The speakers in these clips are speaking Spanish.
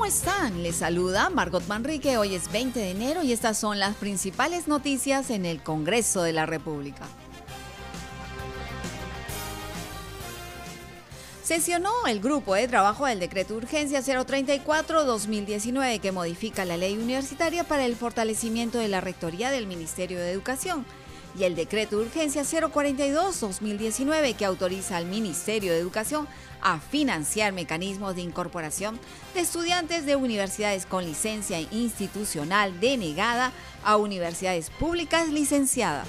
¿Cómo están? Les saluda Margot Manrique. Hoy es 20 de enero y estas son las principales noticias en el Congreso de la República. Sesionó el grupo de trabajo del decreto de urgencia 034-2019 que modifica la ley universitaria para el fortalecimiento de la rectoría del Ministerio de Educación y el decreto de urgencia 042-2019 que autoriza al Ministerio de Educación a financiar mecanismos de incorporación de estudiantes de universidades con licencia institucional denegada a universidades públicas licenciadas.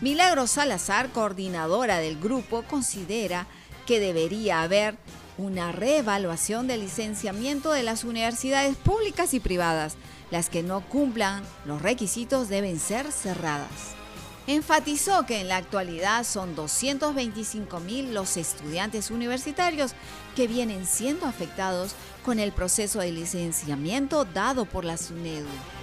Milagro Salazar, coordinadora del grupo, considera que debería haber una reevaluación del licenciamiento de las universidades públicas y privadas. Las que no cumplan los requisitos deben ser cerradas. Enfatizó que en la actualidad son 225 mil los estudiantes universitarios que vienen siendo afectados con el proceso de licenciamiento dado por la SUNEDU.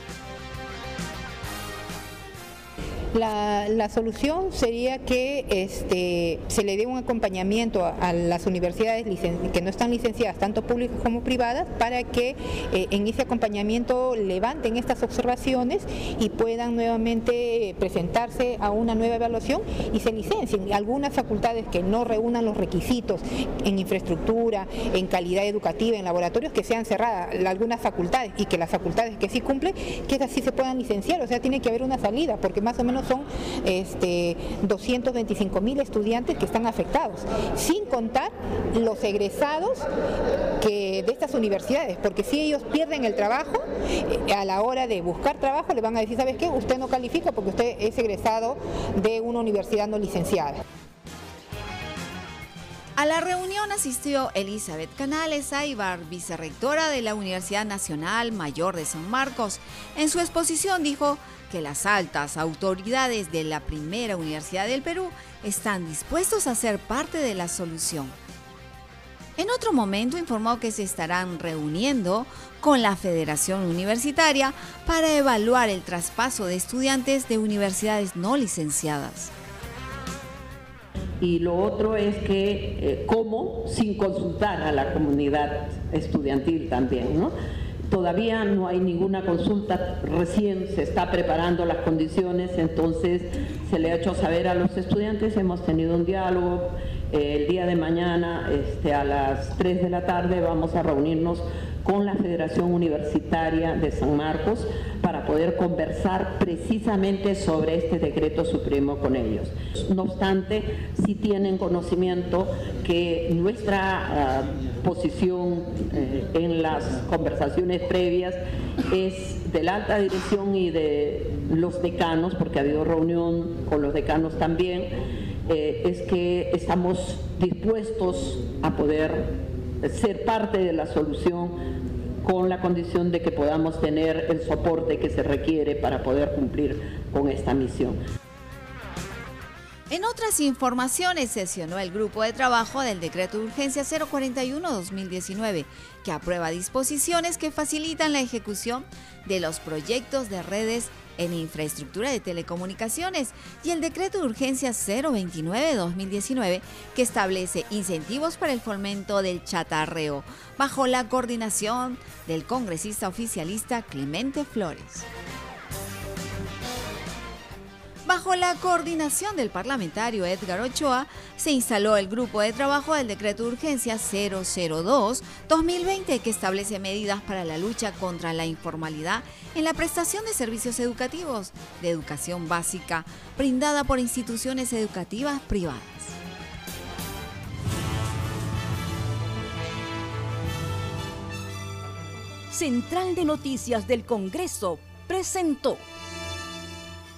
La, la, solución sería que este, se le dé un acompañamiento a, las universidades que no están licenciadas, tanto públicas como privadas, para que eh, en ese acompañamiento levanten estas observaciones y puedan nuevamente presentarse a una nueva evaluación y se licencien. Algunas facultades que no reúnan los requisitos en infraestructura, en calidad educativa, en laboratorios, que sean cerradas algunas facultades y que las facultades que sí cumplen, que esas sí se puedan licenciar. O sea, tiene que haber una salida, porque más o menos son este, 225 mil estudiantes que están afectados, sin contar los egresados que, de estas universidades, porque si ellos pierden el trabajo, eh, a la hora de buscar trabajo le van a decir, ¿sabes qué? Usted no califica porque usted es egresado de una universidad no licenciada. A la reunión asistió Elizabeth Canales Aybar, vicerrectora de la Universidad Nacional Mayor de San Marcos. En su exposición dijo que las altas autoridades de la primera universidad del Perú están dispuestos a ser parte de la solución. En otro momento informó que se estarán reuniendo con la Federación Universitaria para evaluar el traspaso de estudiantes de universidades no licenciadas. Y lo otro es que, eh, ¿cómo? Sin consultar a la comunidad estudiantil también, ¿no? Todavía no hay ninguna consulta, recién se está preparando las condiciones, entonces se le ha hecho saber a los estudiantes, hemos tenido un diálogo, eh, el día de mañana este, a las 3 de la tarde vamos a reunirnos con la Federación Universitaria de San Marcos para poder conversar precisamente sobre este decreto supremo con ellos. No obstante, sí tienen conocimiento que nuestra uh, posición eh, en las conversaciones previas es de la alta dirección y de los decanos, porque ha habido reunión con los decanos también, eh, es que estamos dispuestos a poder ser parte de la solución con la condición de que podamos tener el soporte que se requiere para poder cumplir con esta misión. En otras informaciones, sesionó el grupo de trabajo del decreto de urgencia 041-2019, que aprueba disposiciones que facilitan la ejecución de los proyectos de redes en infraestructura de telecomunicaciones y el decreto de urgencia 029-2019 que establece incentivos para el fomento del chatarreo bajo la coordinación del congresista oficialista Clemente Flores. Bajo la coordinación del parlamentario Edgar Ochoa, se instaló el grupo de trabajo del decreto de urgencia 002-2020 que establece medidas para la lucha contra la informalidad en la prestación de servicios educativos de educación básica brindada por instituciones educativas privadas. Central de Noticias del Congreso presentó